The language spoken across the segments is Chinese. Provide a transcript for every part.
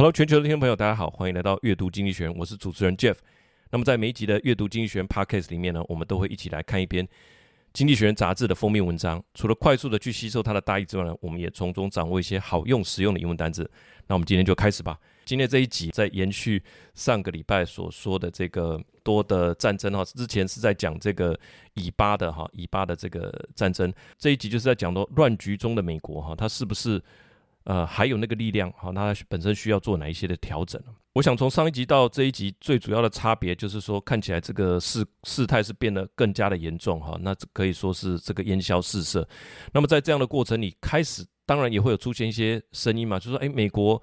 Hello，全球的听众朋友，大家好，欢迎来到阅读经济学人，我是主持人 Jeff。那么在每一集的阅读经济学人 Podcast 里面呢，我们都会一起来看一篇经济学人杂志的封面文章。除了快速的去吸收它的大意之外呢，我们也从中掌握一些好用实用的英文单词。那我们今天就开始吧。今天这一集在延续上个礼拜所说的这个多的战争哈，之前是在讲这个以巴的哈，以巴的这个战争，这一集就是在讲到乱局中的美国哈，它是不是？呃，还有那个力量，好，那它本身需要做哪一些的调整？我想从上一集到这一集，最主要的差别就是说，看起来这个事事态是变得更加的严重，哈，那可以说是这个烟消四射。那么在这样的过程里，开始当然也会有出现一些声音嘛，就是说，哎，美国，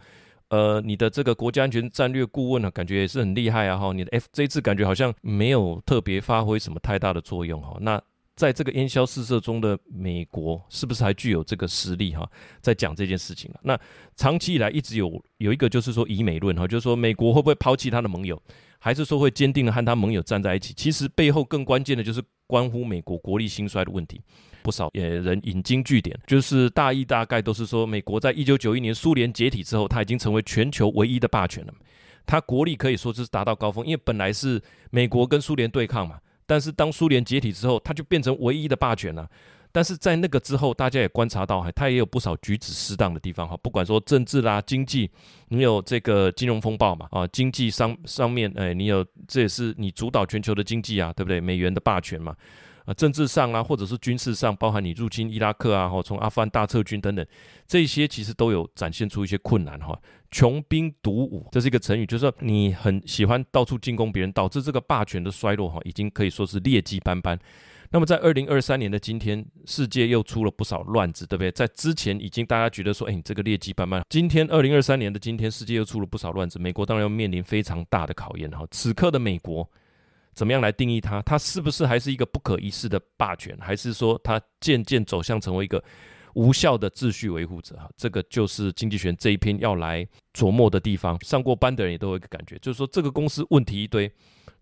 呃，你的这个国家安全战略顾问呢，感觉也是很厉害啊，哈，你的 F 这一次感觉好像没有特别发挥什么太大的作用，哈，那。在这个烟消四射中的美国，是不是还具有这个实力哈？在讲这件事情。那长期以来一直有有一个就是说以美论哈，就是说美国会不会抛弃他的盟友，还是说会坚定的和他盟友站在一起？其实背后更关键的就是关乎美国国力兴衰的问题。不少也人引经据典，就是大意大概都是说，美国在一九九一年苏联解体之后，它已经成为全球唯一的霸权了。它国力可以说是达到高峰，因为本来是美国跟苏联对抗嘛。但是当苏联解体之后，它就变成唯一的霸权了。但是在那个之后，大家也观察到，它也有不少举止失当的地方哈。不管说政治啦、经济，你有这个金融风暴嘛啊，经济上上面，哎，你有这也是你主导全球的经济啊，对不对？美元的霸权嘛。啊，政治上啊，或者是军事上，包含你入侵伊拉克啊，或从阿富汗大撤军等等，这些其实都有展现出一些困难哈。穷兵黩武，这是一个成语，就是说你很喜欢到处进攻别人，导致这个霸权的衰落哈，已经可以说是劣迹斑斑。那么在二零二三年的今天，世界又出了不少乱子，对不对？在之前已经大家觉得说，哎，你这个劣迹斑斑。今天二零二三年的今天，世界又出了不少乱子，美国当然要面临非常大的考验哈。此刻的美国。怎么样来定义它？它是不是还是一个不可一世的霸权，还是说它渐渐走向成为一个无效的秩序维护者？哈，这个就是经济学这一篇要来琢磨的地方。上过班的人也都有一个感觉，就是说这个公司问题一堆。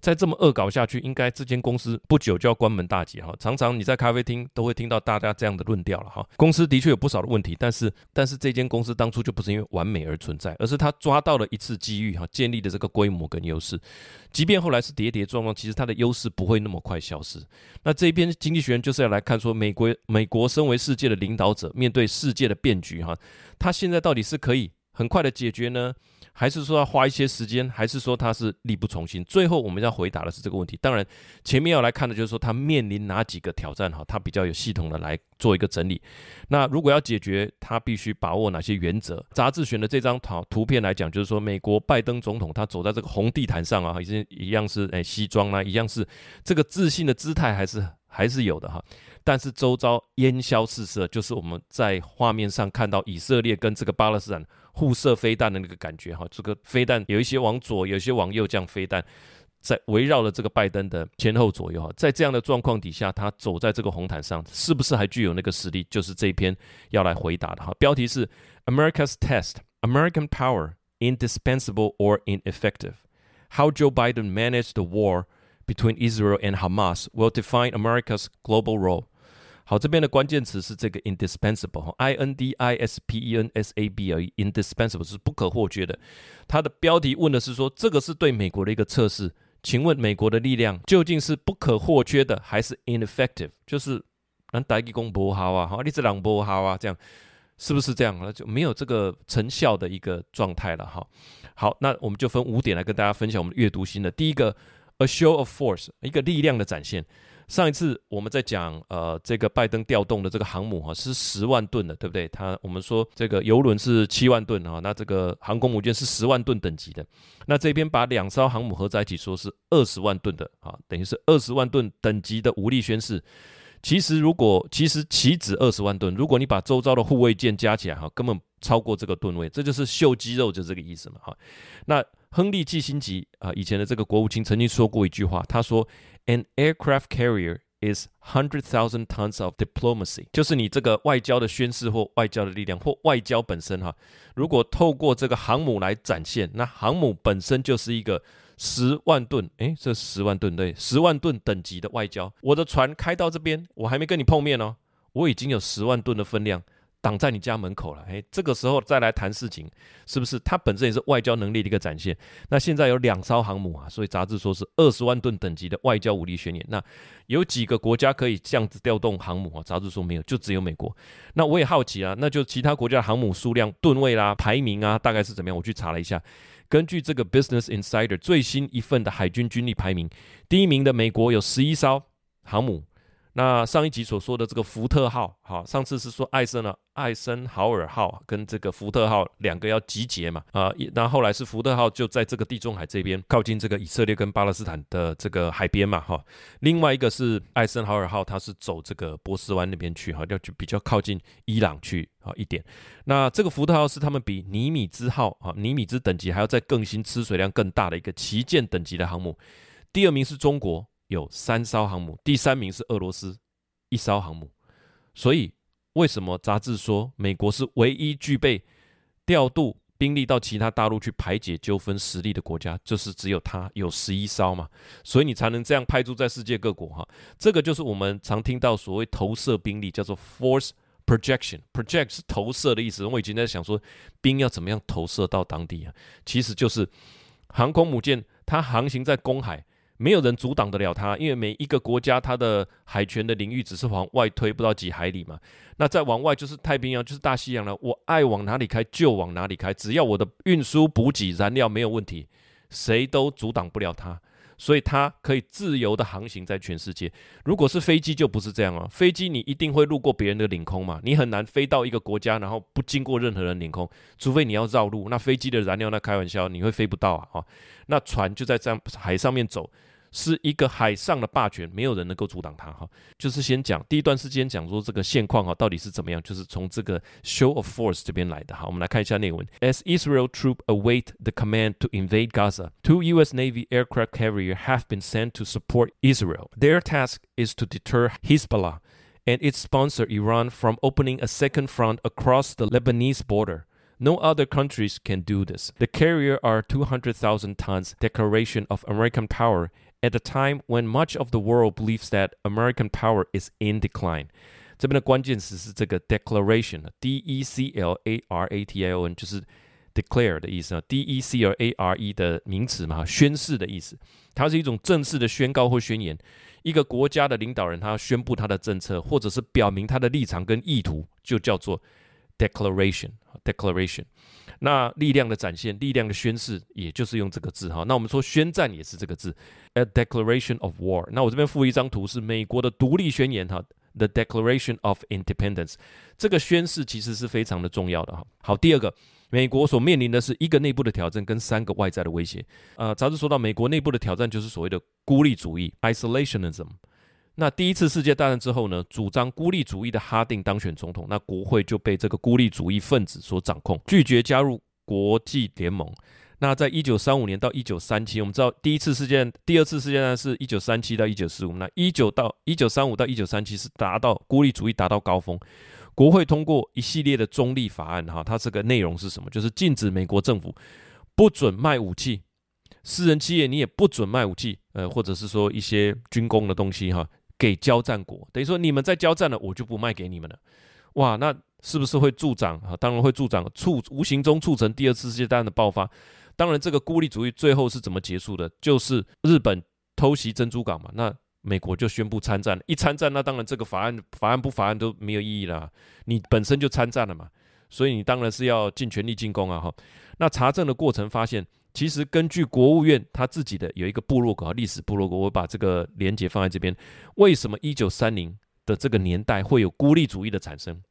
再这么恶搞下去，应该这间公司不久就要关门大吉哈。常常你在咖啡厅都会听到大家这样的论调了哈。公司的确有不少的问题，但是但是这间公司当初就不是因为完美而存在，而是他抓到了一次机遇哈，建立的这个规模跟优势。即便后来是跌跌撞撞，其实它的优势不会那么快消失。那这边经济学人就是要来看说，美国美国身为世界的领导者，面对世界的变局哈，他现在到底是可以很快的解决呢？还是说要花一些时间，还是说他是力不从心？最后我们要回答的是这个问题。当然，前面要来看的就是说他面临哪几个挑战哈，他比较有系统的来做一个整理。那如果要解决，他必须把握哪些原则？杂志选的这张图图片来讲，就是说美国拜登总统他走在这个红地毯上啊，已经一样是诶西装啊，一样是这个自信的姿态还是还是有的哈。但是周遭烟消四射，就是我们在画面上看到以色列跟这个巴勒斯坦。互射飞弹的那个感觉哈，这个飞弹有一些往左，有一些往右，这样飞弹在围绕了这个拜登的前后左右哈，在这样的状况底下，他走在这个红毯上，是不是还具有那个实力？就是这一篇要来回答的哈。标题是 America's Test: American Power Indispensable or Ineffective? How Joe Biden Managed the War Between Israel and Hamas Will Define America's Global Role. 好，这边的关键词是这个 indispensable，i n d i s p e n s a b 而已，indispensable 是不可或缺的。它的标题问的是说，这个是对美国的一个测试，请问美国的力量究竟是不可或缺的，还是 ineffective？就是咱台语讲不好啊，哈，你这人不好啊，这样是不是这样？那就没有这个成效的一个状态了，哈。好，那我们就分五点来跟大家分享我们阅读心得。第一个，a show of force，一个力量的展现。上一次我们在讲，呃，这个拜登调动的这个航母哈是十万吨的，对不对？他我们说这个油轮是七万吨哈，那这个航空母舰是十万吨等级的。那这边把两艘航母合在一起，说是二十万吨的啊，等于是二十万吨等级的武力宣示。其实如果其实岂止二十万吨，如果你把周遭的护卫舰加起来哈，根本超过这个吨位，这就是秀肌肉，就这个意思嘛哈。那亨利季辛吉啊，以前的这个国务卿曾经说过一句话，他说。An aircraft carrier is hundred thousand tons of diplomacy，就是你这个外交的宣示或外交的力量或外交本身哈。如果透过这个航母来展现，那航母本身就是一个十万吨，诶，这十万吨对，十万吨等级的外交。我的船开到这边，我还没跟你碰面哦，我已经有十万吨的分量。挡在你家门口了。哎，这个时候再来谈事情，是不是？它本身也是外交能力的一个展现。那现在有两艘航母啊，所以杂志说是二十万吨等级的外交武力宣言。那有几个国家可以这样子调动航母啊？杂志说没有，就只有美国。那我也好奇啊，那就其他国家的航母数量、吨位啦、排名啊，大概是怎么样？我去查了一下。根据这个 Business Insider 最新一份的海军军力排名，第一名的美国有十一艘航母。那上一集所说的这个福特号，哈，上次是说艾森呢，艾森豪尔号跟这个福特号两个要集结嘛，啊，那后来是福特号就在这个地中海这边，靠近这个以色列跟巴勒斯坦的这个海边嘛，哈，另外一个是艾森豪尔号，它是走这个波斯湾那边去，哈，要去比较靠近伊朗去啊一点。那这个福特号是他们比尼米兹号啊，尼米兹等级还要再更新、吃水量更大的一个旗舰等级的航母。第二名是中国。有三艘航母，第三名是俄罗斯一艘航母，所以为什么杂志说美国是唯一具备调度兵力到其他大陆去排解纠纷实力的国家？就是只有它有十一艘嘛，所以你才能这样派驻在世界各国哈。这个就是我们常听到所谓投射兵力，叫做 force projection，project 是投射的意思。我已经在想说，兵要怎么样投射到当地啊？其实就是航空母舰，它航行在公海。没有人阻挡得了它，因为每一个国家它的海权的领域只是往外推不到几海里嘛。那再往外就是太平洋，就是大西洋了。我爱往哪里开就往哪里开，只要我的运输补给燃料没有问题，谁都阻挡不了它。所以它可以自由的航行在全世界。如果是飞机就不是这样啊，飞机你一定会路过别人的领空嘛，你很难飞到一个国家然后不经过任何人领空，除非你要绕路。那飞机的燃料那开玩笑，你会飞不到啊，啊，那船就在这样海上面走。是一个海上的霸权，没有人能够阻挡它哈。就是先讲第一段时间讲说这个现况哈，到底是怎么样？就是从这个 show of force 这边来的哈。我们来看一下内文。As Israel troops await the command to invade Gaza, two U.S. Navy aircraft carriers have been sent to support Israel. Their task is to deter Hezbollah and its sponsor Iran from opening a second front across the Lebanese border. No other countries can do this. The carrier are 200,000 tons declaration of American power. At the time when much of the world believes that American power is in decline，这边的关键词是这个 declaration，D E C L A R A T I O N，就是 declare 的意思啊，D E C L A R E 的名词嘛，宣誓的意思，它是一种正式的宣告或宣言。一个国家的领导人他要宣布他的政策，或者是表明他的立场跟意图，就叫做 declaration，declaration。那力量的展现，力量的宣誓，也就是用这个字哈。那我们说宣战也是这个字，a declaration of war。那我这边附一张图，是美国的独立宣言哈，the Declaration of Independence。这个宣誓其实是非常的重要的哈。好，第二个，美国所面临的是一个内部的挑战跟三个外在的威胁。呃，杂志说到美国内部的挑战就是所谓的孤立主义 （isolationism）。那第一次世界大战之后呢，主张孤立主义的哈定当选总统，那国会就被这个孤立主义分子所掌控，拒绝加入国际联盟。那在一九三五年到一九三七，我们知道第一次世界、第二次世界大战是一九三七到一九四五，那一九到一九三五到一九三七是达到孤立主义达到高峰，国会通过一系列的中立法案，哈，它这个内容是什么？就是禁止美国政府不准卖武器，私人企业你也不准卖武器，呃，或者是说一些军工的东西，哈。给交战国，等于说你们在交战了，我就不卖给你们了。哇，那是不是会助长啊？当然会助长，促无形中促成第二次世界大战的爆发。当然，这个孤立主义最后是怎么结束的？就是日本偷袭珍珠港嘛，那美国就宣布参战了。一参战，那当然这个法案法案不法案都没有意义了。你本身就参战了嘛，所以你当然是要尽全力进攻啊！哈，那查证的过程发现。其实根据国务院他自己的有一个部落格，历史部落格，我把这个连接放在这边。为什么一九三零的这个年代会有孤立主义的产生，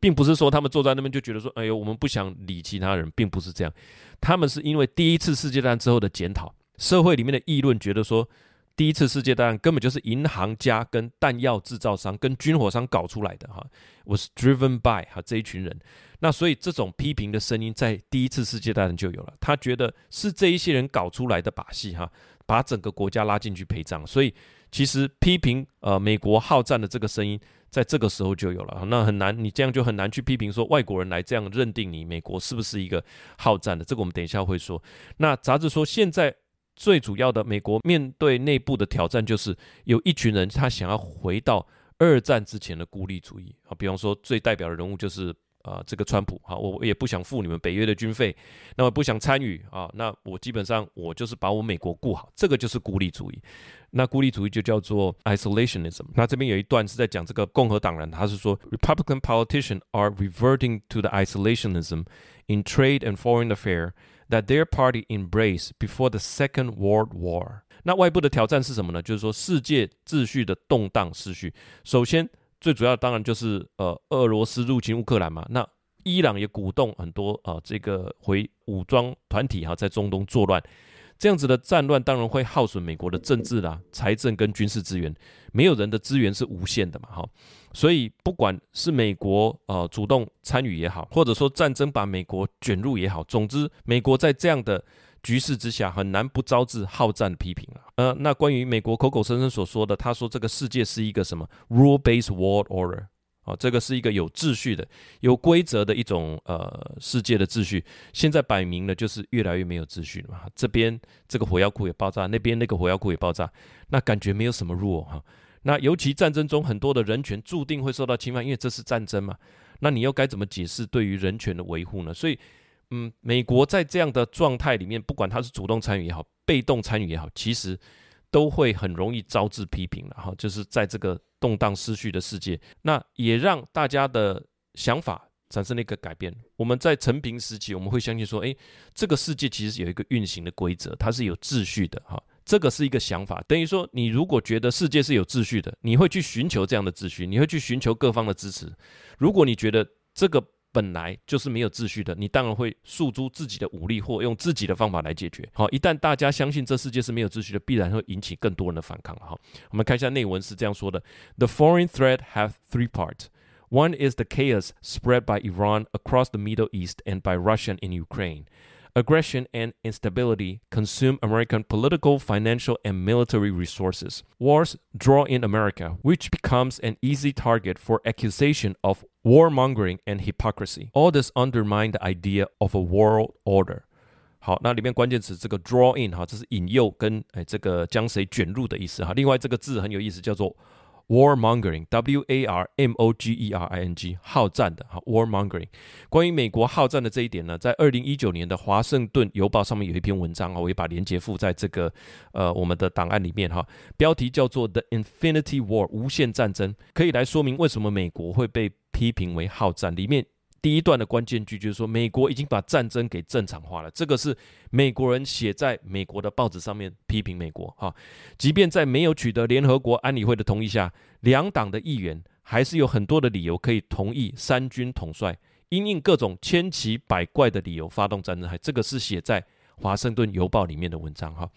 并不是说他们坐在那边就觉得说，哎呦，我们不想理其他人，并不是这样。他们是因为第一次世界大战之后的检讨，社会里面的议论觉得说，第一次世界大战根本就是银行家跟弹药制造商跟军火商搞出来的哈，was driven by 哈这一群人。那所以这种批评的声音在第一次世界大战就有了，他觉得是这一些人搞出来的把戏哈，把整个国家拉进去陪葬。所以其实批评呃美国好战的这个声音，在这个时候就有了。那很难，你这样就很难去批评说外国人来这样认定你美国是不是一个好战的。这个我们等一下会说。那杂志说，现在最主要的美国面对内部的挑战，就是有一群人他想要回到二战之前的孤立主义啊，比方说最代表的人物就是。啊、这个川普，好，我也不想付你们北约的军费，那么不想参与啊，那我基本上我就是把我美国顾好，这个就是孤立主义。那孤立主义就叫做 isolationism。那这边有一段是在讲这个共和党人，他是说 Republican politicians are reverting to the isolationism in trade and foreign affair that their party embraced before the Second World War。那外部的挑战是什么呢？就是说世界秩序的动荡失序。首先。最主要当然就是呃，俄罗斯入侵乌克兰嘛。那伊朗也鼓动很多啊、呃，这个回武装团体哈、在中东作乱。这样子的战乱当然会耗损美国的政治啦、财政跟军事资源。没有人的资源是无限的嘛，哈。所以不管是美国呃主动参与也好，或者说战争把美国卷入也好，总之美国在这样的。局势之下，很难不招致好战的批评啊。呃，那关于美国口口声声所说的，他说这个世界是一个什么 rule-based world order 啊，这个是一个有秩序的、有规则的一种呃世界的秩序。现在摆明了就是越来越没有秩序了嘛。这边这个火药库也爆炸，那边那个火药库也爆炸，那感觉没有什么 rule 哈。那尤其战争中很多的人权注定会受到侵犯，因为这是战争嘛。那你又该怎么解释对于人权的维护呢？所以。嗯，美国在这样的状态里面，不管他是主动参与也好，被动参与也好，其实都会很容易招致批评了哈。就是在这个动荡失序的世界，那也让大家的想法产生了一个改变。我们在成平时期，我们会相信说，诶，这个世界其实有一个运行的规则，它是有秩序的哈。这个是一个想法，等于说，你如果觉得世界是有秩序的，你会去寻求这样的秩序，你会去寻求各方的支持。如果你觉得这个，本来就是没有秩序的，你当然会诉诸自己的武力或用自己的方法来解决。好，一旦大家相信这世界是没有秩序的，必然会引起更多人的反抗。好，我们看一下内文是这样说的：The foreign threat has three parts. One is the chaos spread by Iran across the Middle East and by Russia in Ukraine. Aggression and instability consume American political, financial, and military resources. Wars draw in America, which becomes an easy target for accusation of warmongering and hypocrisy. All this undermine the idea of a world order. 好，那里面关键词这个 draw in 哈，这是引诱跟哎这个将谁卷入的意思哈。另外这个字很有意思，叫做。 Warmongering，W A R M O G E R I N G，好战的哈。Warmongering，关于美国好战的这一点呢，在二零一九年的《华盛顿邮报》上面有一篇文章啊，我也把连接附在这个呃我们的档案里面哈。标题叫做《The Infinity War》，无限战争，可以来说明为什么美国会被批评为好战。里面。第一段的关键句就是说，美国已经把战争给正常化了。这个是美国人写在美国的报纸上面批评美国哈。即便在没有取得联合国安理会的同意下，两党的议员还是有很多的理由可以同意三军统帅，因应各种千奇百怪的理由发动战争。还这个是写在华盛顿邮报里面的文章哈。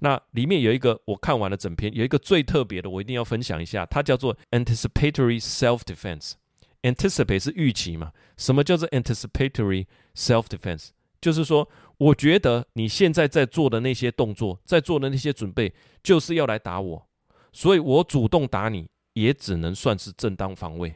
那里面有一个我看完了整篇，有一个最特别的，我一定要分享一下，它叫做 Anticipatory Self-Defense。Anticipate 是预期嘛？什么叫做 anticipatory self-defense？就是说，我觉得你现在在做的那些动作，在做的那些准备，就是要来打我，所以我主动打你，也只能算是正当防卫。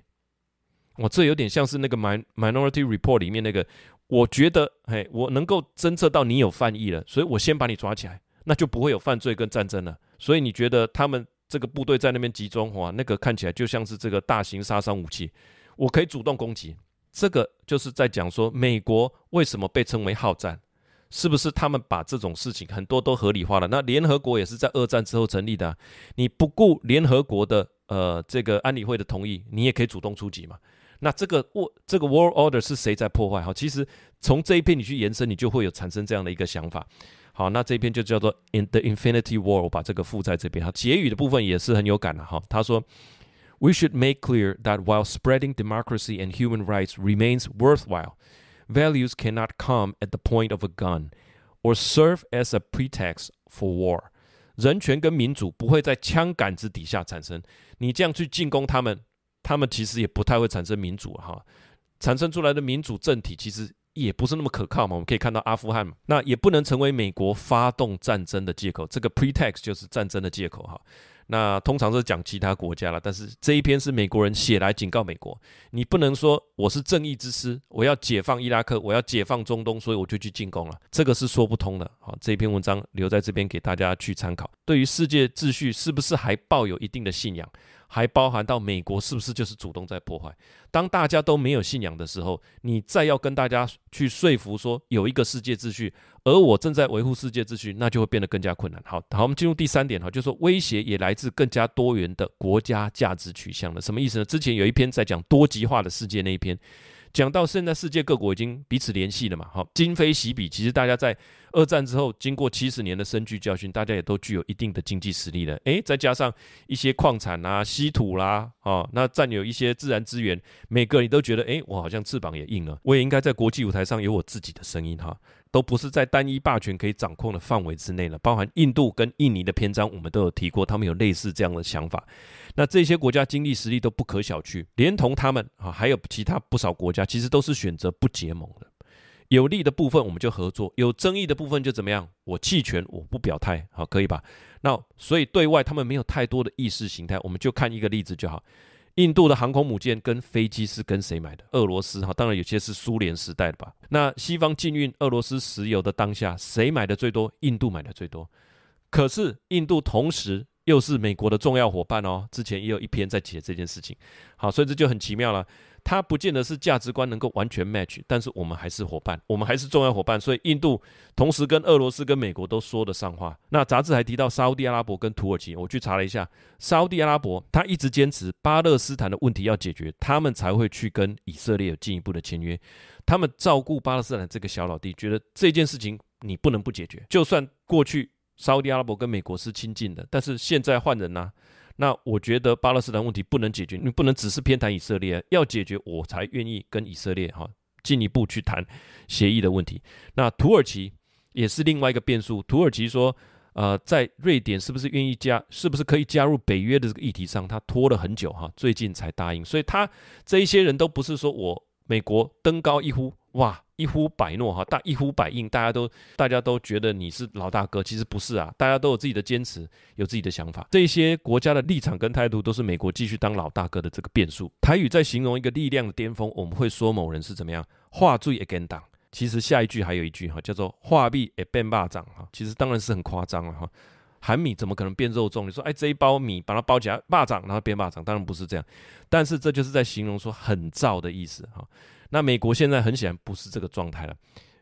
我这有点像是那个 Min minority Report 里面那个，我觉得，嘿，我能够侦测到你有犯意了，所以我先把你抓起来，那就不会有犯罪跟战争了。所以你觉得他们这个部队在那边集中，哇，那个看起来就像是这个大型杀伤武器。我可以主动攻击，这个就是在讲说美国为什么被称为好战，是不是他们把这种事情很多都合理化了？那联合国也是在二战之后成立的，你不顾联合国的呃这个安理会的同意，你也可以主动出击嘛？那这个我这个 world order 是谁在破坏？好，其实从这一篇你去延伸，你就会有产生这样的一个想法。好，那这一篇就叫做 In the Infinity War，我把这个附在这边哈。结语的部分也是很有感的哈，他说。We should make clear that while spreading democracy and human rights remains worthwhile, values cannot come at the point of a gun or serve as a pretext for war. 人权跟民主不会在枪杆子底下产生。你这样去进攻他们，他们其实也不太会产生民主哈。产生出来的民主政体其实也不是那么可靠嘛。我们可以看到阿富汗，那也不能成为美国发动战争的借口。这个 pretext 就是战争的借口哈。 那通常是讲其他国家了，但是这一篇是美国人写来警告美国，你不能说我是正义之师，我要解放伊拉克，我要解放中东，所以我就去进攻了，这个是说不通的。好，这篇文章留在这边给大家去参考。对于世界秩序是不是还抱有一定的信仰？还包含到美国是不是就是主动在破坏？当大家都没有信仰的时候，你再要跟大家去说服说有一个世界秩序，而我正在维护世界秩序，那就会变得更加困难。好，好，我们进入第三点哈，就是说威胁也来自更加多元的国家价值取向了。什么意思呢？之前有一篇在讲多极化的世界那一篇。讲到现在，世界各国已经彼此联系了嘛？哈，今非昔比。其实大家在二战之后，经过七十年的深具教训，大家也都具有一定的经济实力了。诶，再加上一些矿产啊、稀土啦，哦，那占有一些自然资源，每个你都觉得，诶，我好像翅膀也硬了，我也应该在国际舞台上有我自己的声音哈。都不是在单一霸权可以掌控的范围之内了，包含印度跟印尼的篇章，我们都有提过，他们有类似这样的想法。那这些国家经济实力都不可小觑，连同他们啊，还有其他不少国家，其实都是选择不结盟的。有利的部分我们就合作，有争议的部分就怎么样？我弃权，我不表态，好，可以吧？那所以对外他们没有太多的意识形态，我们就看一个例子就好。印度的航空母舰跟飞机是跟谁买的？俄罗斯哈，当然有些是苏联时代的吧。那西方禁运俄罗斯石油的当下，谁买的最多？印度买的最多。可是印度同时又是美国的重要伙伴哦。之前也有一篇在写这件事情。好，所以这就很奇妙了。它不见得是价值观能够完全 match，但是我们还是伙伴，我们还是重要伙伴。所以印度同时跟俄罗斯跟美国都说得上话。那杂志还提到沙乌地阿拉伯跟土耳其，我去查了一下，沙乌地阿拉伯他一直坚持巴勒斯坦的问题要解决，他们才会去跟以色列有进一步的签约。他们照顾巴勒斯坦这个小老弟，觉得这件事情你不能不解决。就算过去沙乌地阿拉伯跟美国是亲近的，但是现在换人呐。那我觉得巴勒斯坦问题不能解决，你不能只是偏袒以色列，要解决我才愿意跟以色列哈进一步去谈协议的问题。那土耳其也是另外一个变数。土耳其说，呃，在瑞典是不是愿意加，是不是可以加入北约的这个议题上，他拖了很久哈，最近才答应。所以他这一些人都不是说我美国登高一呼，哇。一呼百诺哈，大一呼百应，大家都大家都觉得你是老大哥，其实不是啊，大家都有自己的坚持，有自己的想法。这些国家的立场跟态度都是美国继续当老大哥的这个变数。台语在形容一个力量的巅峰，我们会说某人是怎么样，话最会跟党。其实下一句还有一句哈，叫做话米会变肉粽哈，其实当然是很夸张了哈。含米怎么可能变肉粽？你说哎，这一包米把它包起来，霸掌然后变霸掌，当然不是这样。但是这就是在形容说很燥的意思哈。那美国现在很显然不是这个状态了，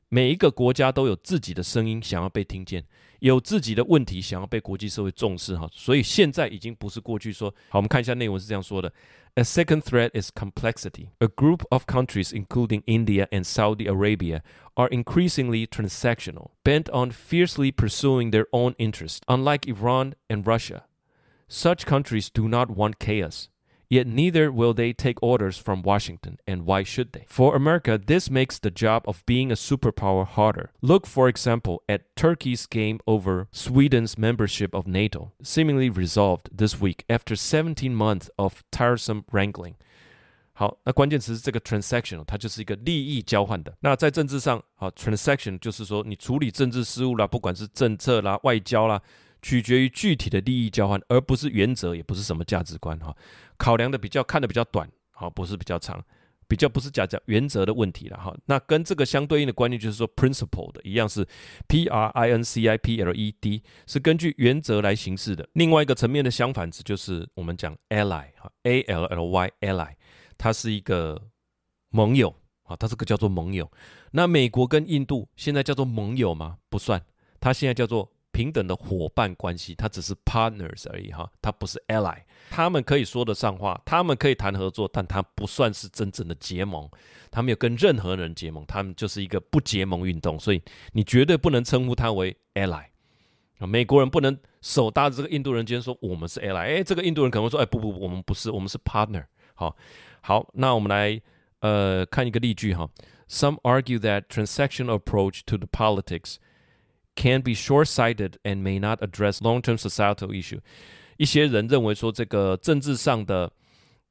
每一个国家都有自己的声音想要被听见，有自己的问题想要被国际社会重视哈，所以现在已经不是过去说。好，我们看一下内文是这样说的：A second threat is complexity. A group of countries, including India and Saudi Arabia, are increasingly transactional, bent on fiercely pursuing their own interests. Unlike Iran and Russia, such countries do not want chaos. Yet neither will they take orders from Washington, and why should they? For America, this makes the job of being a superpower harder. Look, for example, at Turkey's game over Sweden's membership of NATO, seemingly resolved this week after 17 months of tiresome wrangling. 好，那关键词是这个 transaction，它就是一个利益交换的。那在政治上，好，transaction 就是说你处理政治事务啦，不管是政策啦、外交啦。 取决于具体的利益交换，而不是原则，也不是什么价值观哈。考量的比较看的比较短，好，不是比较长，比较不是讲讲原则的问题了哈。那跟这个相对应的观念就是说，principle 的一样是 P R I N C I P L E D，是根据原则来行事的。另外一个层面的相反词就是我们讲 ally 哈，A L L Y ally，它是一个盟友啊，它这个叫做盟友。那美国跟印度现在叫做盟友吗？不算，它现在叫做。平等的伙伴关系，它只是 partners 而已哈，它不是 ally。他们可以说得上话，他们可以谈合作，但它不算是真正的结盟。他没有跟任何人结盟，他们就是一个不结盟运动。所以你绝对不能称呼他为 ally。美国人不能手搭着这个印度人肩说我们是 ally。哎，这个印度人可能会说，哎，不不不，我们不是，我们是 partner。好，好，那我们来呃看一个例句哈。Some argue that transactional approach to the politics can be short-sighted and may not address long-term societal issue。一些人认为说，这个政治上的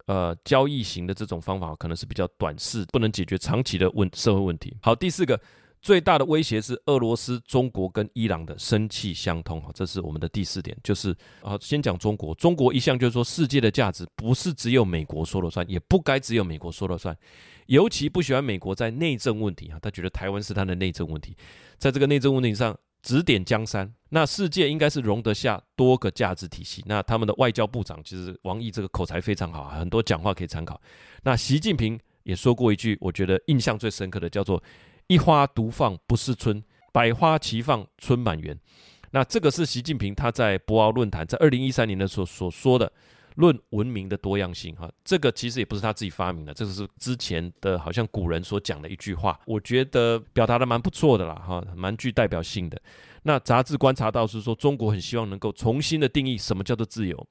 呃交易型的这种方法可能是比较短视，不能解决长期的问社会问题。好，第四个最大的威胁是俄罗斯、中国跟伊朗的生气相通。哈，这是我们的第四点，就是啊，先讲中国。中国一向就是说，世界的价值不是只有美国说了算，也不该只有美国说了算。尤其不喜欢美国在内政问题啊，他觉得台湾是他的内政问题，在这个内政问题上。指点江山。那世界应该是容得下多个价值体系。那他们的外交部长其实王毅这个口才非常好，很多讲话可以参考。那习近平也说过一句，我觉得印象最深刻的，叫做“一花独放不是春，百花齐放春满园”。那这个是习近平他在博鳌论坛在二零一三年的时候所说的。论文明的多样性，哈，这个其实也不是他自己发明的，这个是之前的好像古人所讲的一句话，我觉得表达的蛮不错的啦，哈，蛮具代表性的。那杂志观察到是说，中国很希望能够重新的定义什么叫做自由，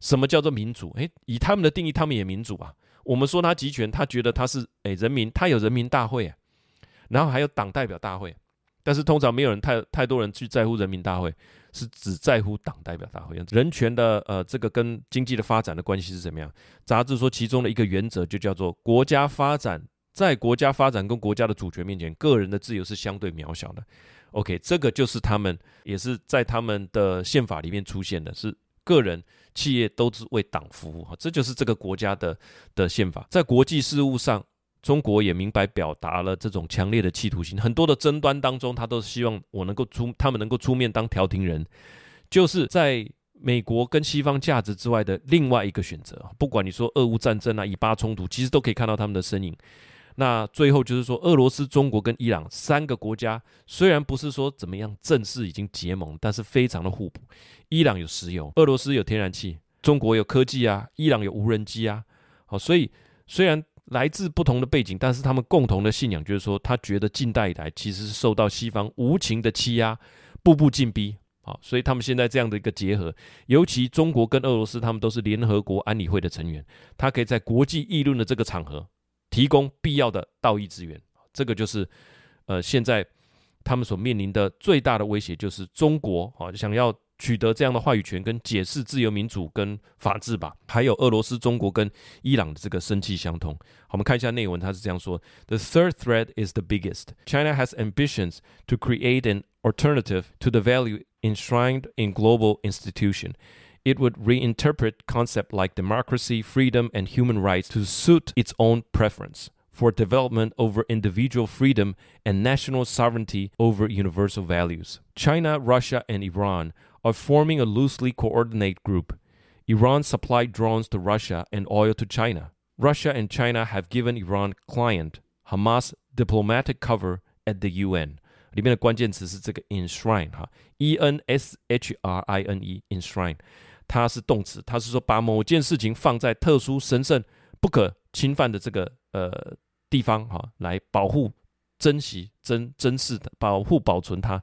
什么叫做民主。诶，以他们的定义，他们也民主啊。我们说他集权，他觉得他是诶人民，他有人民大会，然后还有党代表大会，但是通常没有人太太多人去在乎人民大会。是只在乎党代表大会，人权的呃，这个跟经济的发展的关系是怎么样？杂志说其中的一个原则就叫做国家发展，在国家发展跟国家的主权面前，个人的自由是相对渺小的。OK，这个就是他们也是在他们的宪法里面出现的，是个人、企业都是为党服务哈，这就是这个国家的的宪法，在国际事务上。中国也明白表达了这种强烈的企图心，很多的争端当中，他都希望我能够出，他们能够出面当调停人，就是在美国跟西方价值之外的另外一个选择。不管你说俄乌战争啊、以巴冲突，其实都可以看到他们的身影。那最后就是说，俄罗斯、中国跟伊朗三个国家，虽然不是说怎么样正式已经结盟，但是非常的互补。伊朗有石油，俄罗斯有天然气，中国有科技啊，伊朗有无人机啊。好，所以虽然。来自不同的背景，但是他们共同的信仰就是说，他觉得近代以来其实是受到西方无情的欺压，步步进逼。好，所以他们现在这样的一个结合，尤其中国跟俄罗斯，他们都是联合国安理会的成员，他可以在国际议论的这个场合提供必要的道义支援。这个就是呃，现在他们所面临的最大的威胁，就是中国啊想要。取得这样的话语权跟解释自由民主跟法治吧，还有俄罗斯、中国跟伊朗的这个生气相通。好，我们看一下内文，他是这样说：The third threat is the biggest. China has ambitions to create an alternative to the value enshrined in global institution. It would reinterpret concepts like democracy, freedom, and human rights to suit its own preference for development over individual freedom and national sovereignty over universal values. China, Russia, and Iran of forming a loosely coordinated group. Iran supplied drones to Russia and oil to China. Russia and China have given Iran client Hamas diplomatic cover at the UN。里面的关键词是这个 enshrine 哈，E N S H R I N E enshrine，它是动词，它是说把某件事情放在特殊、神圣、不可侵犯的这个呃地方哈，来保护、珍惜、珍珍视的、保护、保存它。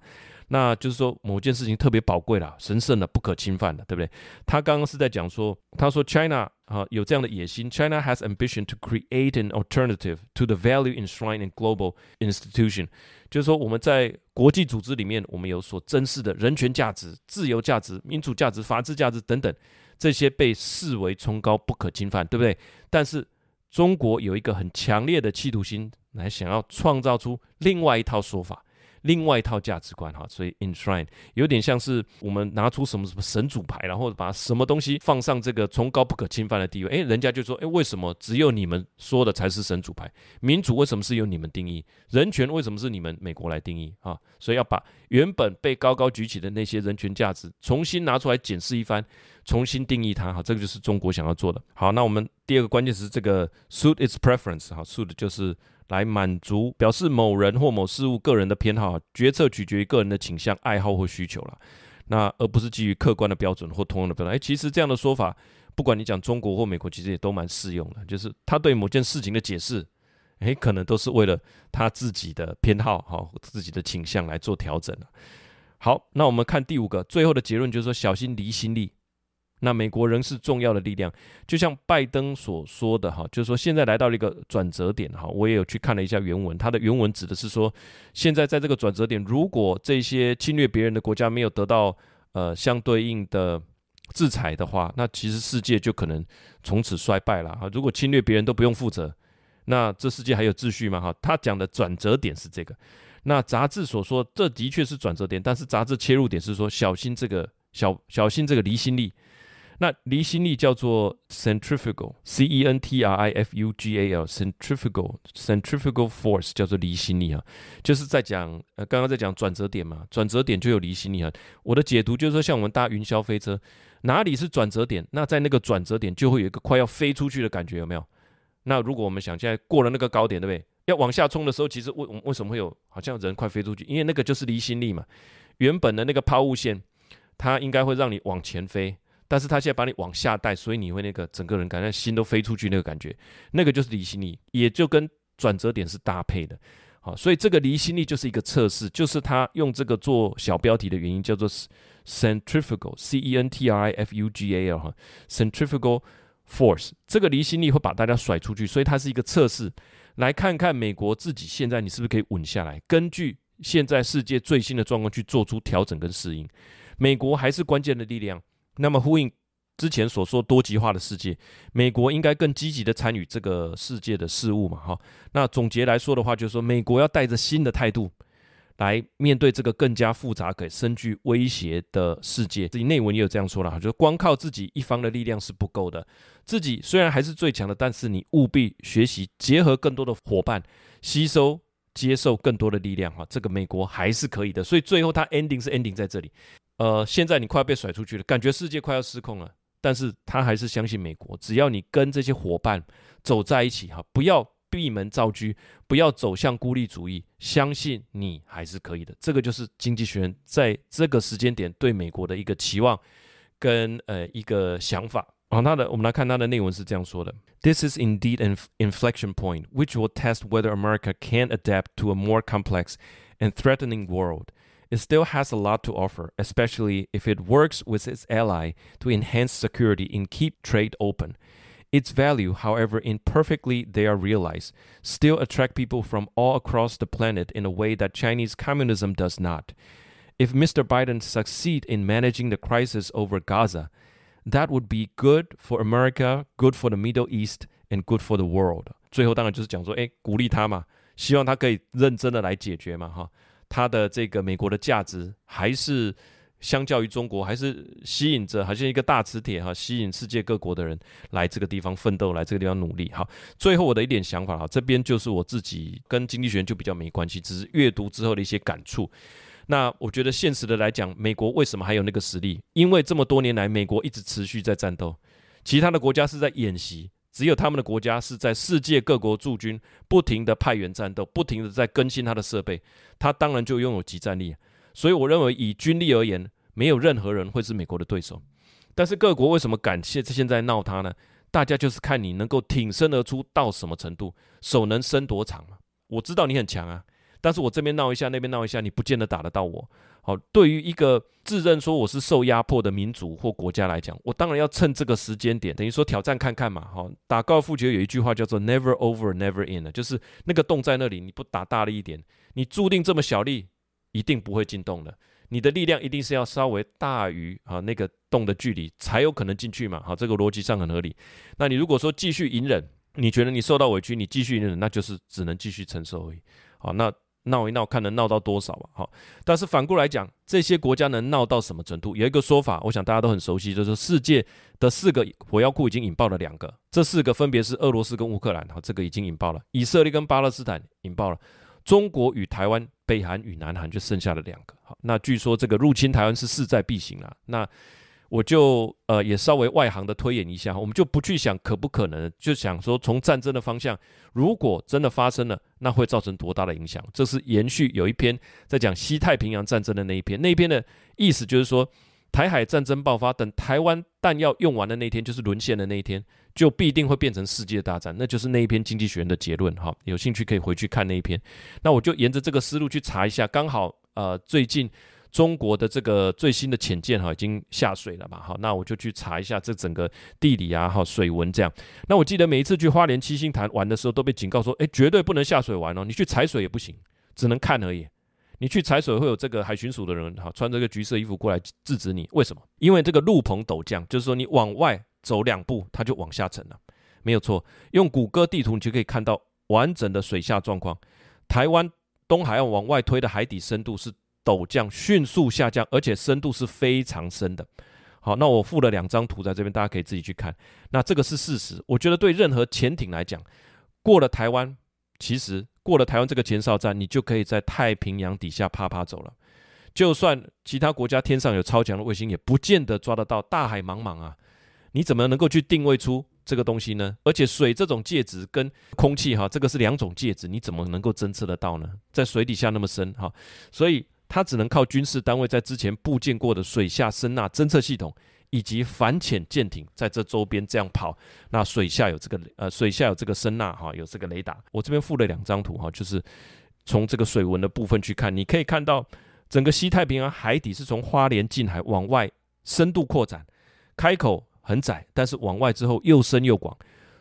那就是说某件事情特别宝贵了、神圣的、不可侵犯的，对不对？他刚刚是在讲说，他说 China 啊有这样的野心，China has ambition to create an alternative to the value enshrined in global institution，就是说我们在国际组织里面，我们有所珍视的人权价值、自由价值、民主价值、法治价值等等，这些被视为崇高、不可侵犯，对不对？但是中国有一个很强烈的企图心，来想要创造出另外一套说法。另外一套价值观哈，所以 enshrine 有点像是我们拿出什么什么神主牌，然后把什么东西放上这个崇高不可侵犯的地位，诶，人家就说，诶，为什么只有你们说的才是神主牌？民主为什么是由你们定义？人权为什么是你们美国来定义啊？所以要把原本被高高举起的那些人权价值重新拿出来检视一番，重新定义它哈，这个就是中国想要做的。好，那我们第二个关键词这个 suit its preference 哈，suit 就是。来满足表示某人或某事物个人的偏好，决策取决于个人的倾向、爱好或需求了。那而不是基于客观的标准或通用的标准。哎，其实这样的说法，不管你讲中国或美国，其实也都蛮适用的。就是他对某件事情的解释，哎，可能都是为了他自己的偏好、哈自己的倾向来做调整。好，那我们看第五个，最后的结论就是说，小心离心力。那美国仍是重要的力量，就像拜登所说的哈，就是说现在来到了一个转折点哈。我也有去看了一下原文，它的原文指的是说，现在在这个转折点，如果这些侵略别人的国家没有得到呃相对应的制裁的话，那其实世界就可能从此衰败了哈。如果侵略别人都不用负责，那这世界还有秩序吗？哈，他讲的转折点是这个。那杂志所说，这的确是转折点，但是杂志切入点是说，小心这个小小心这个离心力。那离心力叫做 centrifugal，c e n t r i f u g a l，centrifugal centrifugal force 叫做离心力啊，就是在讲呃刚刚在讲转折点嘛，转折点就有离心力啊。我的解读就是说，像我们搭云霄飞车，哪里是转折点，那在那个转折点就会有一个快要飞出去的感觉，有没有？那如果我们想现在过了那个高点，对不对？要往下冲的时候，其实为为什么会有好像人快飞出去？因为那个就是离心力嘛。原本的那个抛物线，它应该会让你往前飞。但是他现在把你往下带，所以你会那个整个人感觉心都飞出去那个感觉，那个就是离心力，也就跟转折点是搭配的。好，所以这个离心力就是一个测试，就是他用这个做小标题的原因，叫做 centrifugal，c e n t r i f u g a l 哈，centrifugal force，这个离心力会把大家甩出去，所以它是一个测试，来看看美国自己现在你是不是可以稳下来，根据现在世界最新的状况去做出调整跟适应，美国还是关键的力量。那么呼应之前所说多极化的世界，美国应该更积极的参与这个世界的事物嘛？哈，那总结来说的话，就是说美国要带着新的态度来面对这个更加复杂、可深具威胁的世界。自己内文也有这样说了哈，就是光靠自己一方的力量是不够的，自己虽然还是最强的，但是你务必学习结合更多的伙伴，吸收接受更多的力量哈，这个美国还是可以的。所以最后它 ending 是 ending 在这里。呃，现在你快要被甩出去了，感觉世界快要失控了，但是他还是相信美国，只要你跟这些伙伴走在一起哈，不要闭门造车，不要走向孤立主义，相信你还是可以的。这个就是经济学人在这个时间点对美国的一个期望跟呃一个想法。好，他的我们来看他的内文是这样说的：This is indeed an inflection point, which will test whether America can adapt to a more complex and threatening world. It still has a lot to offer, especially if it works with its ally to enhance security and keep trade open. Its value, however imperfectly they are realized, still attract people from all across the planet in a way that Chinese communism does not. If Mr. Biden succeed in managing the crisis over Gaza, that would be good for America, good for the Middle East, and good for the world. 最后当然就是讲说，诶，鼓励他嘛，希望他可以认真的来解决嘛，哈。 它的这个美国的价值还是相较于中国，还是吸引着，好像一个大磁铁哈，吸引世界各国的人来这个地方奋斗，来这个地方努力。好，最后我的一点想法哈，这边就是我自己跟经济学就比较没关系，只是阅读之后的一些感触。那我觉得现实的来讲，美国为什么还有那个实力？因为这么多年来，美国一直持续在战斗，其他的国家是在演习。只有他们的国家是在世界各国驻军，不停的派员战斗，不停的在更新他的设备，他当然就拥有集战力。所以我认为以军力而言，没有任何人会是美国的对手。但是各国为什么敢现现在闹他呢？大家就是看你能够挺身而出到什么程度，手能伸多长。我知道你很强啊。但是我这边闹一下，那边闹一下，你不见得打得到我。好，对于一个自认说我是受压迫的民族或国家来讲，我当然要趁这个时间点，等于说挑战看看嘛。好，打高尔夫球有一句话叫做 “never over, never in” 就是那个洞在那里，你不打大力一点，你注定这么小力，一定不会进洞的。你的力量一定是要稍微大于啊那个洞的距离，才有可能进去嘛。好，这个逻辑上很合理。那你如果说继续隐忍，你觉得你受到委屈，你继续隐忍，那就是只能继续承受而已。好，那。闹一闹，看能闹到多少吧。好，但是反过来讲，这些国家能闹到什么程度？有一个说法，我想大家都很熟悉，就是世界的四个火药库已经引爆了两个，这四个分别是俄罗斯跟乌克兰，好，这个已经引爆了；以色列跟巴勒斯坦引爆了；中国与台湾、北韩与南韩就剩下了两个。好，那据说这个入侵台湾是势在必行了。那我就呃也稍微外行的推演一下，我们就不去想可不可能，就想说从战争的方向，如果真的发生了，那会造成多大的影响？这是延续有一篇在讲西太平洋战争的那一篇，那一篇的意思就是说，台海战争爆发，等台湾弹药用完的那天，就是沦陷的那一天，就必定会变成世界大战，那就是那一篇经济学人的结论。哈，有兴趣可以回去看那一篇。那我就沿着这个思路去查一下，刚好呃最近。中国的这个最新的潜舰哈已经下水了嘛？好，那我就去查一下这整个地理啊，哈，水文这样。那我记得每一次去花莲七星潭玩的时候，都被警告说，哎，绝对不能下水玩哦，你去踩水也不行，只能看而已。你去踩水会有这个海巡署的人哈，穿这个橘色衣服过来制止你。为什么？因为这个陆棚陡降，就是说你往外走两步，它就往下沉了，没有错。用谷歌地图你就可以看到完整的水下状况。台湾东海岸往外推的海底深度是。陡降，迅速下降，而且深度是非常深的。好，那我附了两张图在这边，大家可以自己去看。那这个是事实，我觉得对任何潜艇来讲，过了台湾，其实过了台湾这个前哨站，你就可以在太平洋底下趴趴走了。就算其他国家天上有超强的卫星，也不见得抓得到。大海茫茫啊，你怎么能够去定位出这个东西呢？而且水这种介质跟空气哈，这个是两种介质，你怎么能够侦测得到呢？在水底下那么深哈，所以它只能靠军事单位在之前布建过的水下声呐侦测系统，以及反潜舰艇在这周边这样跑。那水下有这个呃，水下有这个声呐哈，有这个雷达。我这边附了两张图哈，就是从这个水文的部分去看，你可以看到。整个西太平洋海底是从花莲近海往外深度扩展，开口很窄，但是往外之后又深又广。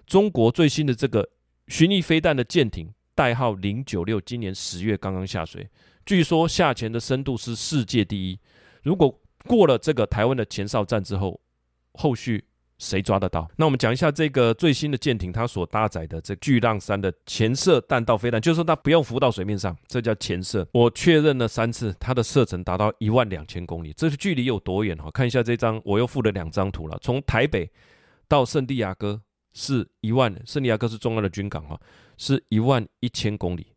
中国最新的这个巡弋飞弹的舰艇代号零九六，今年十月刚刚下水，据说下潜的深度是世界第一。如果过了这个台湾的前哨站之后，后续。谁抓得到？那我们讲一下这个最新的舰艇，它所搭载的这巨浪三的潜射弹道飞弹，就是说它不用浮到水面上，这叫潜射。我确认了三次，它的射程达到一万两千公里，这是距离有多远？哈，看一下这张，我又附了两张图了。从台北到圣地亚哥是一万，圣地亚哥是重要的军港哈，是一万一千公里。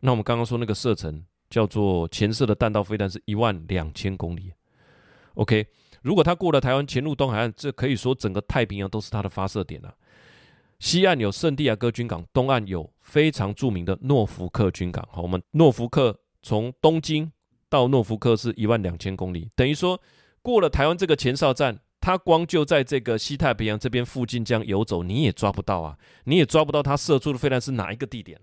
那我们刚刚说那个射程叫做潜射的弹道飞弹是一万两千公里。OK。如果他过了台湾潜入东海岸，这可以说整个太平洋都是他的发射点了。西岸有圣地亚哥军港，东岸有非常著名的诺福克军港。好，我们诺福克从东京到诺福克是一万两千公里，等于说过了台湾这个前哨站，它光就在这个西太平洋这边附近这样游走，你也抓不到啊，你也抓不到它射出的飞弹是哪一个地点。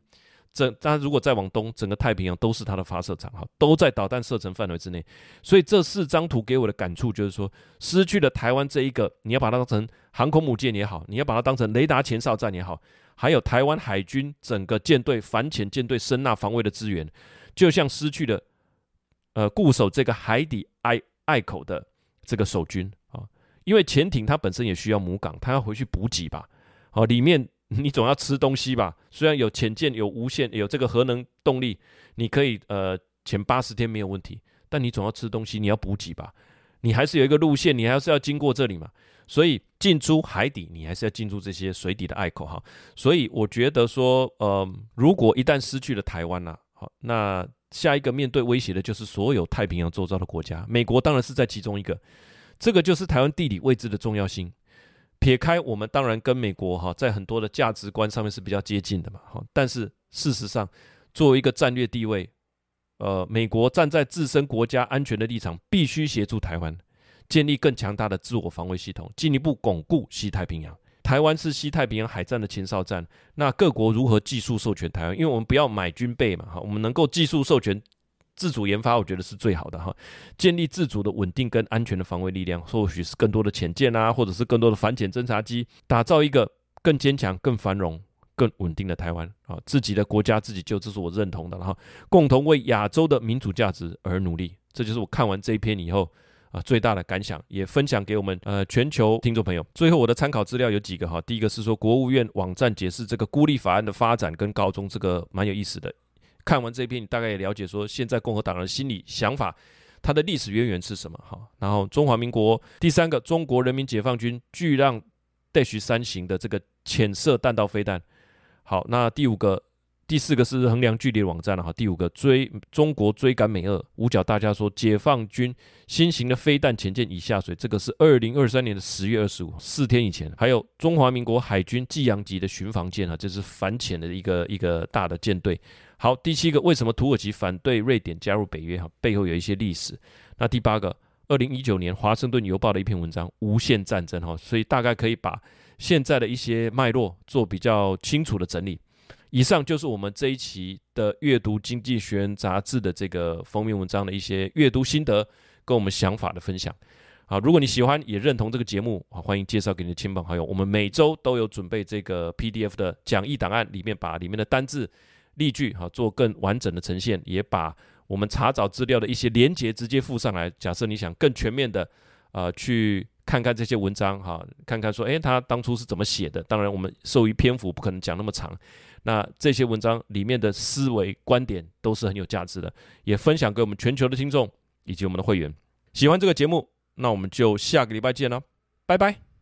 整，但如果再往东，整个太平洋都是它的发射场，哈，都在导弹射程范围之内。所以这四张图给我的感触就是说，失去了台湾这一个，你要把它当成航空母舰也好，你要把它当成雷达前哨站也好，还有台湾海军整个舰队反潜舰队声呐防卫的资源，就像失去了呃固守这个海底隘隘口的这个守军啊，因为潜艇它本身也需要母港，它要回去补给吧，哦，里面。你总要吃东西吧？虽然有潜舰、有无线、有这个核能动力，你可以呃潜八十天没有问题，但你总要吃东西，你要补给吧？你还是有一个路线，你还是要经过这里嘛？所以进出海底，你还是要进入这些水底的隘口哈。所以我觉得说，呃，如果一旦失去了台湾呐，好，那下一个面对威胁的就是所有太平洋周遭的国家，美国当然是在其中一个，这个就是台湾地理位置的重要性。撇开我们当然跟美国哈在很多的价值观上面是比较接近的嘛哈，但是事实上作为一个战略地位，呃，美国站在自身国家安全的立场，必须协助台湾建立更强大的自我防卫系统，进一步巩固西太平洋。台湾是西太平洋海战的前哨站，那各国如何技术授权台湾？因为我们不要买军备嘛哈，我们能够技术授权。自主研发，我觉得是最好的哈。建立自主的稳定跟安全的防卫力量，或许是更多的潜舰啊，或者是更多的反潜侦察机，打造一个更坚强、更繁荣、更稳定的台湾啊。自己的国家自己救，这是我认同的哈。共同为亚洲的民主价值而努力，这就是我看完这一篇以后啊最大的感想，也分享给我们呃全球听众朋友。最后我的参考资料有几个哈，第一个是说国务院网站解释这个孤立法案的发展跟告终，这个蛮有意思的。看完这篇，你大概也了解说，现在共和党人心理想法，它的历史渊源是什么？哈，然后中华民国第三个，中国人民解放军巨浪 Dash 三型的这个潜射弹道飞弹。好，那第五个。第四个是衡量距离的网站了哈，第五个追中国追赶美俄五角大家说解放军新型的飞弹潜舰已下水，这个是二零二三年的十月二十五，四天以前。还有中华民国海军济阳级的巡防舰哈，这是反潜的一个一个大的舰队。好，第七个为什么土耳其反对瑞典加入北约哈，背后有一些历史。那第八个，二零一九年华盛顿邮报的一篇文章，无限战争哈，所以大概可以把现在的一些脉络做比较清楚的整理。以上就是我们这一期的阅读《经济学人》杂志的这个封面文章的一些阅读心得跟我们想法的分享。好，如果你喜欢也认同这个节目，啊，欢迎介绍给你的亲朋好友。我们每周都有准备这个 PDF 的讲义档案，里面把里面的单字、例句，哈，做更完整的呈现，也把我们查找资料的一些连结直接附上来。假设你想更全面的，呃，去。看看这些文章哈，看看说，诶，他当初是怎么写的？当然，我们受于篇幅不可能讲那么长。那这些文章里面的思维观点都是很有价值的，也分享给我们全球的听众以及我们的会员。喜欢这个节目，那我们就下个礼拜见了，拜拜。